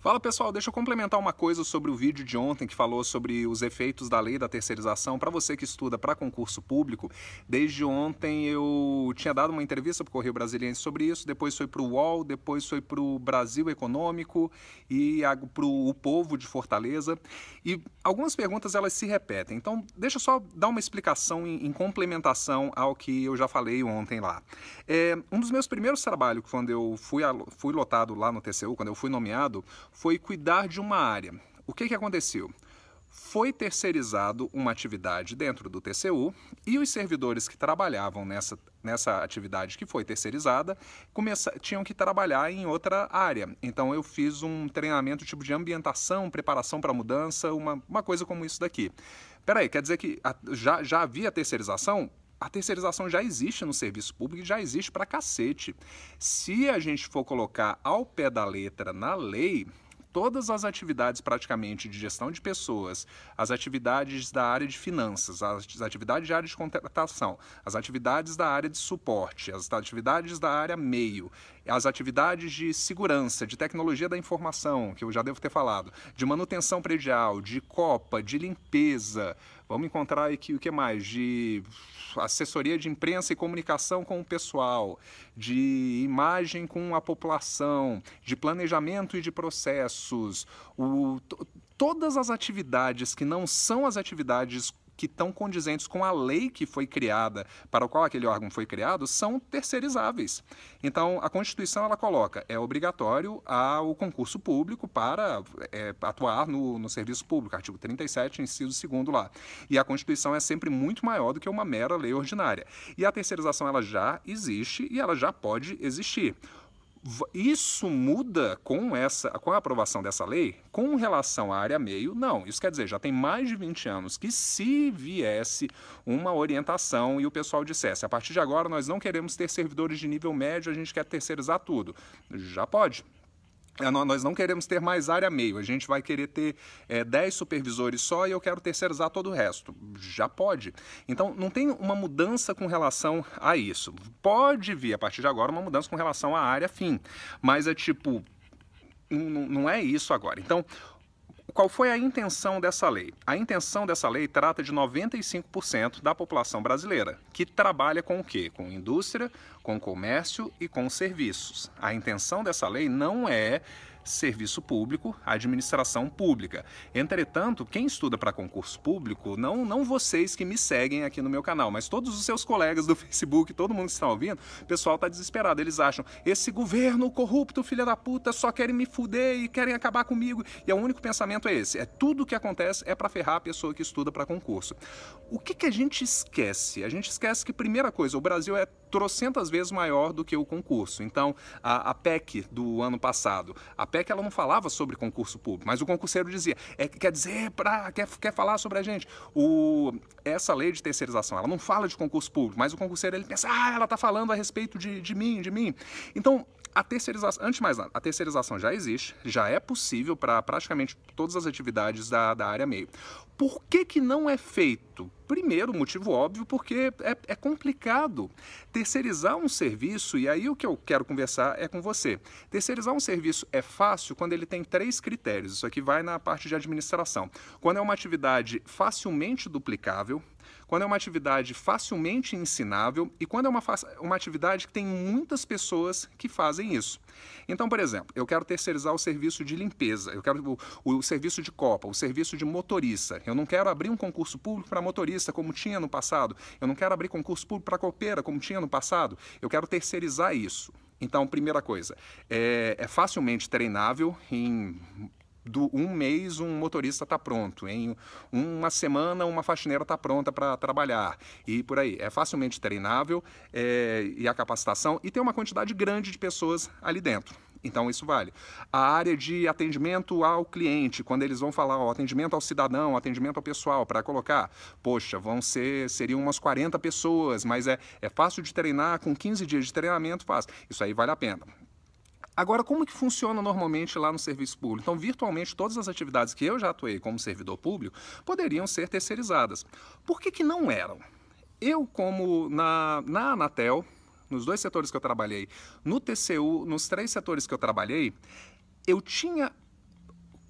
Fala pessoal, deixa eu complementar uma coisa sobre o vídeo de ontem que falou sobre os efeitos da lei da terceirização. Para você que estuda para concurso público, desde ontem eu tinha dado uma entrevista para o Correio Brasiliense sobre isso, depois foi para o UOL, depois foi para o Brasil Econômico e para o Povo de Fortaleza. E algumas perguntas elas se repetem, então deixa eu só dar uma explicação em, em complementação ao que eu já falei ontem lá. É, um dos meus primeiros trabalhos, quando eu fui, fui lotado lá no TCU, quando eu fui nomeado, foi cuidar de uma área. O que, que aconteceu? Foi terceirizado uma atividade dentro do TCU e os servidores que trabalhavam nessa, nessa atividade que foi terceirizada começa, tinham que trabalhar em outra área. Então eu fiz um treinamento tipo de ambientação, preparação para mudança, uma, uma coisa como isso daqui. Peraí, quer dizer que já, já havia terceirização? A terceirização já existe no serviço público e já existe para cacete. Se a gente for colocar ao pé da letra na lei, todas as atividades praticamente de gestão de pessoas, as atividades da área de finanças, as atividades da área de contratação, as atividades da área de suporte, as atividades da área meio, as atividades de segurança, de tecnologia da informação, que eu já devo ter falado, de manutenção predial, de copa, de limpeza, vamos encontrar aqui o que mais? De assessoria de imprensa e comunicação com o pessoal, de imagem com a população, de planejamento e de processos, o, todas as atividades que não são as atividades que estão condizentes com a lei que foi criada, para o qual aquele órgão foi criado, são terceirizáveis. Então, a Constituição ela coloca, é obrigatório o concurso público para é, atuar no, no serviço público, artigo 37, inciso 2 lá. E a Constituição é sempre muito maior do que uma mera lei ordinária. E a terceirização ela já existe e ela já pode existir. Isso muda com essa, com a aprovação dessa lei? Com relação à área meio, não. Isso quer dizer, já tem mais de 20 anos que se viesse uma orientação e o pessoal dissesse, a partir de agora nós não queremos ter servidores de nível médio, a gente quer terceirizar tudo. Já pode, nós não queremos ter mais área meio, a gente vai querer ter é, 10 supervisores só e eu quero terceirizar todo o resto. Já pode. Então, não tem uma mudança com relação a isso. Pode vir, a partir de agora, uma mudança com relação à área fim, mas é tipo, não, não é isso agora. Então, qual foi a intenção dessa lei? A intenção dessa lei trata de 95% da população brasileira, que trabalha com o quê? Com indústria, com comércio e com serviços. A intenção dessa lei não é serviço público, administração pública. Entretanto, quem estuda para concurso público, não, não vocês que me seguem aqui no meu canal, mas todos os seus colegas do Facebook, todo mundo que está ouvindo, o pessoal está desesperado. Eles acham, esse governo corrupto, filha da puta, só querem me fuder e querem acabar comigo. E o único pensamento é esse. É tudo que acontece é para ferrar a pessoa que estuda para concurso. O que, que a gente esquece? A gente esquece que, primeira coisa, o Brasil é trocentas vezes maior do que o concurso. Então, a, a PEC do ano passado, a PEC ela não falava sobre concurso público, mas o concurseiro dizia, é, quer dizer, pra, quer, quer falar sobre a gente. O, essa lei de terceirização, ela não fala de concurso público, mas o concurseiro ele pensa, ah, ela está falando a respeito de, de mim, de mim. Então, a terceirização, antes de mais nada, a terceirização já existe, já é possível para praticamente todas as atividades da, da área meio. Por que, que não é feito? Primeiro, motivo óbvio, porque é, é, complicado. Terceirizar um serviço, e aí o que eu quero conversar é com você. Terceirizar um serviço é fácil quando ele tem três critérios. Isso aqui vai na parte de administração. Quando é uma atividade facilmente duplicável, quando é uma atividade facilmente ensinável e quando é uma, uma atividade que tem muitas pessoas que fazem isso. Então, por exemplo, eu quero terceirizar o serviço de limpeza, eu quero o, o serviço de copa, o serviço de motorista. Eu não quero abrir um concurso público para motorista como tinha no passado. Eu não quero abrir concurso público para copeira como tinha no passado. Eu quero terceirizar isso. Então, primeira coisa, é, é facilmente treinável em do um mês um motorista está pronto, em uma semana uma faxineira está pronta para trabalhar e por aí. É facilmente treinável é, e a capacitação e tem uma quantidade grande de pessoas ali dentro. Então isso vale. A área de atendimento ao cliente, quando eles vão falar o atendimento ao cidadão, atendimento ao pessoal, para colocar, poxa, vão ser, seriam umas 40 pessoas, mas é, é fácil de treinar, com 15 dias de treinamento faz. Isso aí vale a pena. Agora, como que funciona normalmente lá no serviço público? Então, virtualmente, todas as atividades que eu já atuei como servidor público poderiam ser terceirizadas. Por que, que não eram? Eu, como na, na Anatel, nos dois setores que eu trabalhei, no TCU, nos três setores que eu trabalhei, eu tinha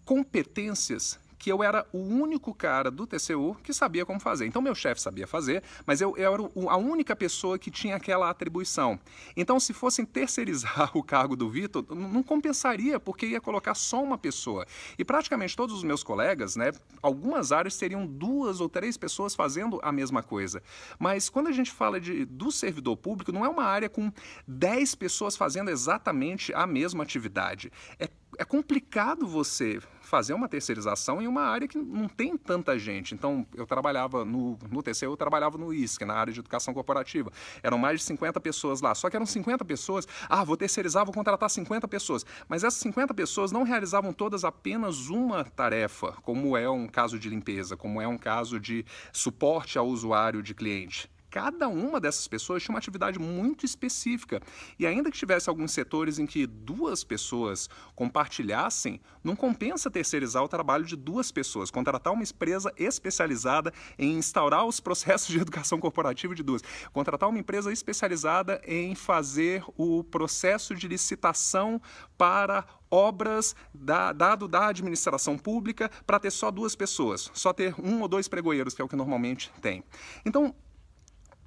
competências que eu era o único cara do TCU que sabia como fazer. Então, meu chefe sabia fazer, mas eu, eu, era a única pessoa que tinha aquela atribuição. Então, se fossem terceirizar o cargo do Vitor, não compensaria, porque ia colocar só uma pessoa. E praticamente todos os meus colegas, né, algumas áreas teriam duas ou três pessoas fazendo a mesma coisa. Mas quando a gente fala de, do servidor público, não é uma área com dez pessoas fazendo exatamente a mesma atividade. É é complicado você fazer uma terceirização em uma área que não tem tanta gente. Então, eu trabalhava no, no TCU, eu trabalhava no ISC, na área de educação corporativa. Eram mais de 50 pessoas lá. Só que eram 50 pessoas, ah, vou terceirizar, vou contratar 50 pessoas. Mas essas 50 pessoas não realizavam todas apenas uma tarefa, como é um caso de limpeza, como é um caso de suporte ao usuário de cliente cada uma dessas pessoas tinha uma atividade muito específica. E ainda que tivesse alguns setores em que duas pessoas compartilhassem, não compensa terceirizar o trabalho de duas pessoas, contratar uma empresa especializada em instaurar os processos de educação corporativa de duas, contratar uma empresa especializada em fazer o processo de licitação para obras da, dado da administração pública para ter só duas pessoas, só ter um ou dois pregoeiros, que é o que normalmente tem. Então,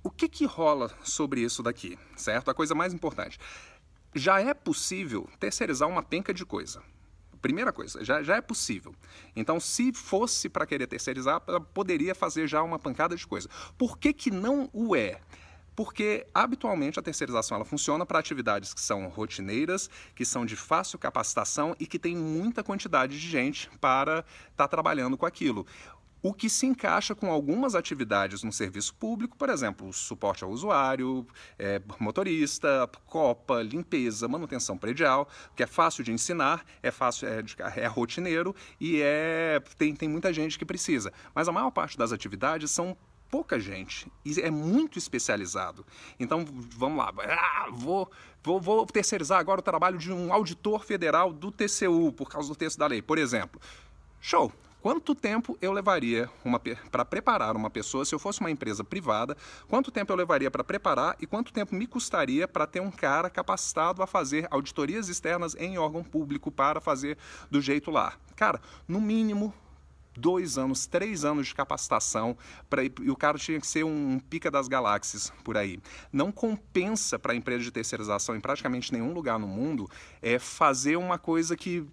o que, que rola sobre isso daqui, certo? A coisa mais importante. Já é possível terceirizar uma penca de coisa. Primeira coisa, já, já é possível. Então, se fosse para querer terceirizar, poderia fazer já uma pancada de coisa. Por que, que não o é? Porque habitualmente a terceirização ela funciona para atividades que são rotineiras, que são de fácil capacitação e que tem muita quantidade de gente para estar tá trabalhando com aquilo o que se encaixa com algumas atividades no serviço público, por exemplo, suporte ao usuário, é, motorista, copa, limpeza, manutenção predial, que é fácil de ensinar, é fácil, é, é rotineiro e é, tem, tem muita gente que precisa. Mas a maior parte das atividades são pouca gente e é muito especializado. Então, vamos lá, ah, vou, vou, vou terceirizar agora o trabalho de um auditor federal do TCU, por causa do texto da lei, por exemplo. Show! Quanto tempo eu levaria para preparar uma pessoa, se eu fosse uma empresa privada, quanto tempo eu levaria para preparar e quanto tempo me custaria para ter um cara capacitado a fazer auditorias externas em órgão público para fazer do jeito lá? Cara, no mínimo dois anos, três anos de capacitação pra, e o cara tinha que ser um pica das galáxias por aí. Não compensa para a empresa de terceirização em praticamente nenhum lugar no mundo é fazer uma coisa que,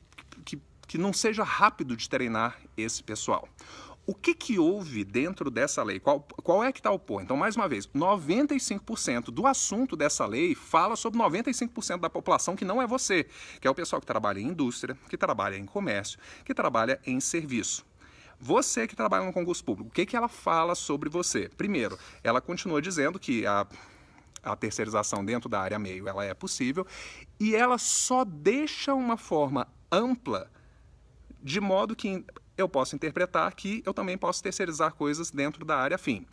que que não seja rápido de treinar esse pessoal. O que, que houve dentro dessa lei? Qual, qual é que está o ponto? Então, mais uma vez, 95% do assunto dessa lei fala sobre 95% da população que não é você, que é o pessoal que trabalha em indústria, que trabalha em comércio, que trabalha em serviço. Você que trabalha no concurso público, o que, que ela fala sobre você? Primeiro, ela continua dizendo que a a terceirização dentro da área meio ela é possível e ela só deixa uma forma ampla de modo que eu posso interpretar que eu também posso terceirizar coisas dentro da área fim.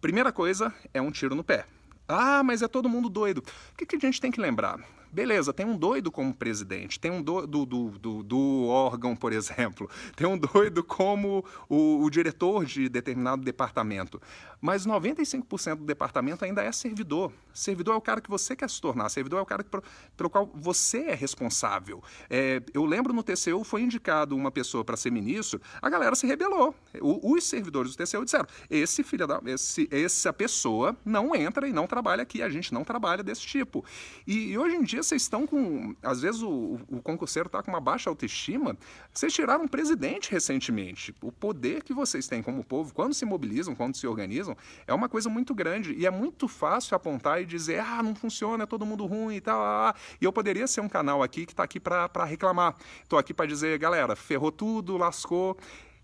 Primeira coisa é um tiro no pé. Ah, mas é todo mundo doido. O que, que a gente tem que lembrar? Beleza, tem um doido como presidente, tem um do, do, do, do órgão, por exemplo, tem um doido como o, o diretor de determinado departamento. Mas 95% do departamento ainda é servidor. Servidor é o cara que você quer se tornar, servidor é o cara que, pelo qual você é responsável. É, eu lembro no TCU foi indicado uma pessoa para ser ministro, a galera se rebelou. O, os servidores do TCU disseram: esse filho da, esse, essa pessoa não entra e não trabalha aqui, a gente não trabalha desse tipo. E, e hoje em dia vocês estão com. Às vezes o, o concurseiro está com uma baixa autoestima. Vocês tiraram um presidente recentemente. O poder que vocês têm como povo, quando se mobilizam, quando se organizam, é uma coisa muito grande. E é muito fácil apontar e dizer, ah, não funciona, é todo mundo ruim e tal. Ah, ah. E eu poderia ser um canal aqui que está aqui para reclamar. Estou aqui para dizer, galera, ferrou tudo, lascou.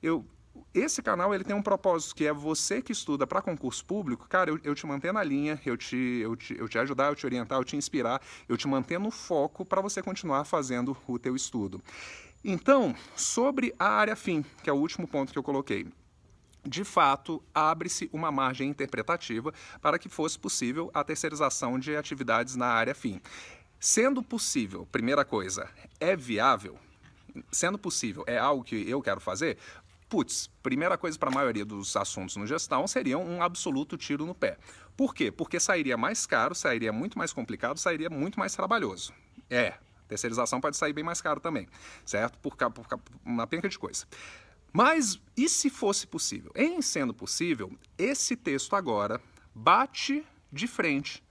Eu, esse canal ele tem um propósito, que é você que estuda para concurso público, cara, eu, eu, te manter na linha, eu te, eu, te, eu te ajudar, eu te orientar, eu te inspirar, eu te manter no foco para você continuar fazendo o teu estudo. Então, sobre a área fim, que é o último ponto que eu coloquei. De fato, abre-se uma margem interpretativa para que fosse possível a terceirização de atividades na área fim. Sendo possível, primeira coisa, é viável? Sendo possível, é algo que eu quero fazer? putz, primeira coisa para a maioria dos assuntos no gestão seria um absoluto tiro no pé. Por quê? Porque sairia mais caro, sairia muito mais complicado, sairia muito mais trabalhoso. É, Terceirização pode sair bem mais caro também, certo? Por, por, por uma penca de coisa. Mas e se fosse possível? Em sendo possível, esse texto agora bate de frente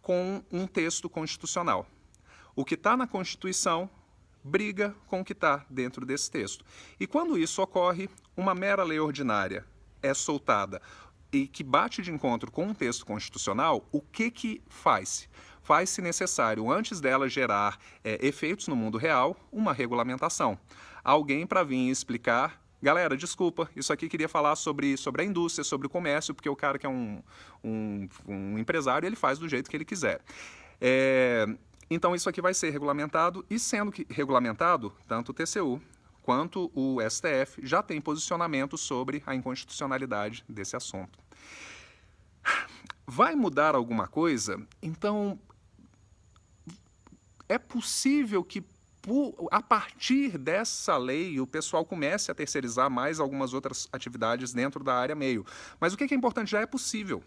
com um texto constitucional. O que está na Constituição briga com o que está dentro desse texto. E quando isso ocorre, uma mera lei ordinária é soltada e que bate de encontro com um texto constitucional, o que que faz? Faz-se necessário, antes dela gerar é, efeitos no mundo real, uma regulamentação. Alguém para vir explicar Galera, desculpa, isso aqui queria falar sobre, sobre a indústria, sobre o comércio, porque o cara que é um, um, um empresário, ele faz do jeito que ele quiser. É, então, isso aqui vai ser regulamentado, e sendo que regulamentado, tanto o TCU quanto o STF já tem posicionamento sobre a inconstitucionalidade desse assunto. Vai mudar alguma coisa? Então, é possível que a partir dessa lei, o pessoal comece a terceirizar mais algumas outras atividades dentro da área meio. Mas o que é importante já é possível.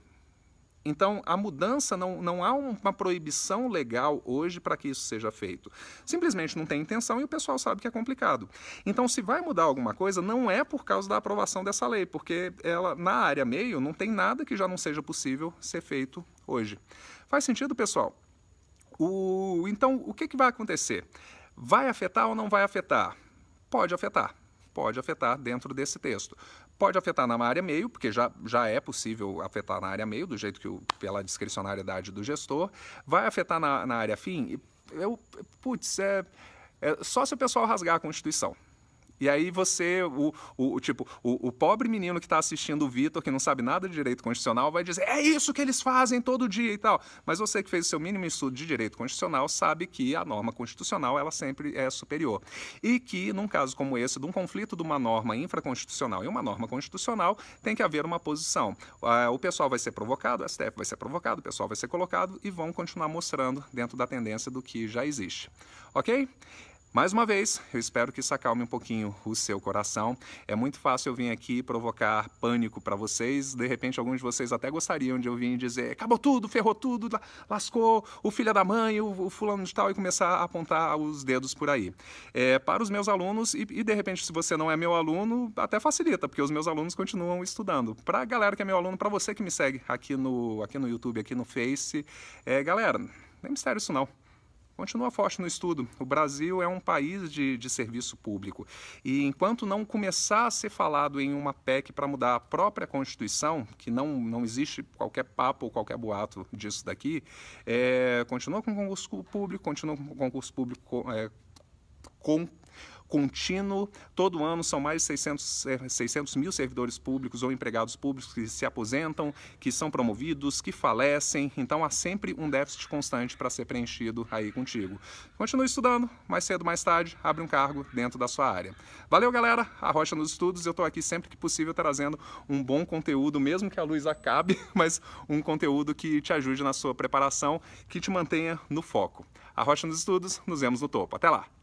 Então, a mudança, não, não há uma proibição legal hoje para que isso seja feito. Simplesmente não tem intenção e o pessoal sabe que é complicado. Então, se vai mudar alguma coisa, não é por causa da aprovação dessa lei, porque ela, na área meio não tem nada que já não seja possível ser feito hoje. Faz sentido, pessoal? O, então, o que, que vai acontecer? Vai afetar ou não vai afetar? Pode afetar. Pode afetar dentro desse texto. Pode afetar na área meio, porque já, já é possível afetar na área meio, do jeito que o, pela discricionariedade do gestor. Vai afetar na, na área fim? Eu, putz, é, é só se o pessoal rasgar a Constituição. E aí você, o, o, tipo, o, o, pobre menino que está assistindo o Vitor, que não sabe nada de direito constitucional, vai dizer, é isso que eles fazem todo dia e tal. Mas você que fez o seu mínimo estudo de direito constitucional sabe que a norma constitucional, ela sempre é superior. E que, num caso como esse, de um conflito de uma norma infraconstitucional e uma norma constitucional, tem que haver uma posição. O pessoal vai ser provocado, o STF vai ser provocado, o pessoal vai ser colocado e vão continuar mostrando dentro da tendência do que já existe. Ok? Mais uma vez, eu espero que isso acalme um pouquinho o seu coração. É muito fácil eu vir aqui provocar pânico para vocês. De repente, alguns de vocês até gostariam de eu vir dizer: acabou tudo, ferrou tudo, lascou o filho da mãe, o, o fulano de tal, e começar a apontar os dedos por aí. É, para os meus alunos, e, e de repente, se você não é meu aluno, até facilita, porque os meus alunos continuam estudando. Para a galera que é meu aluno, para você que me segue aqui no, aqui no YouTube, aqui no Face, é, galera, não é mistério isso não continua forte no estudo. O Brasil é um país de, de serviço público. E enquanto não começar a ser falado em uma PEC para mudar a própria Constituição, que não, não existe qualquer papo ou qualquer boato disso daqui, é, continua com concurso público, continua com concurso público é, com contínuo. Todo ano são mais de 600, 600 mil servidores públicos ou empregados públicos que se aposentam, que são promovidos, que falecem. Então há sempre um déficit constante para ser preenchido aí contigo. Continue estudando, mais cedo, mais tarde, abre um cargo dentro da sua área. Valeu, galera. A Rocha nos Estudos. Eu estou aqui sempre que possível trazendo um bom conteúdo, mesmo que a luz acabe, mas um conteúdo que te ajude na sua preparação, que te mantenha no foco. A Rocha nos Estudos, nos vemos no topo. Até lá!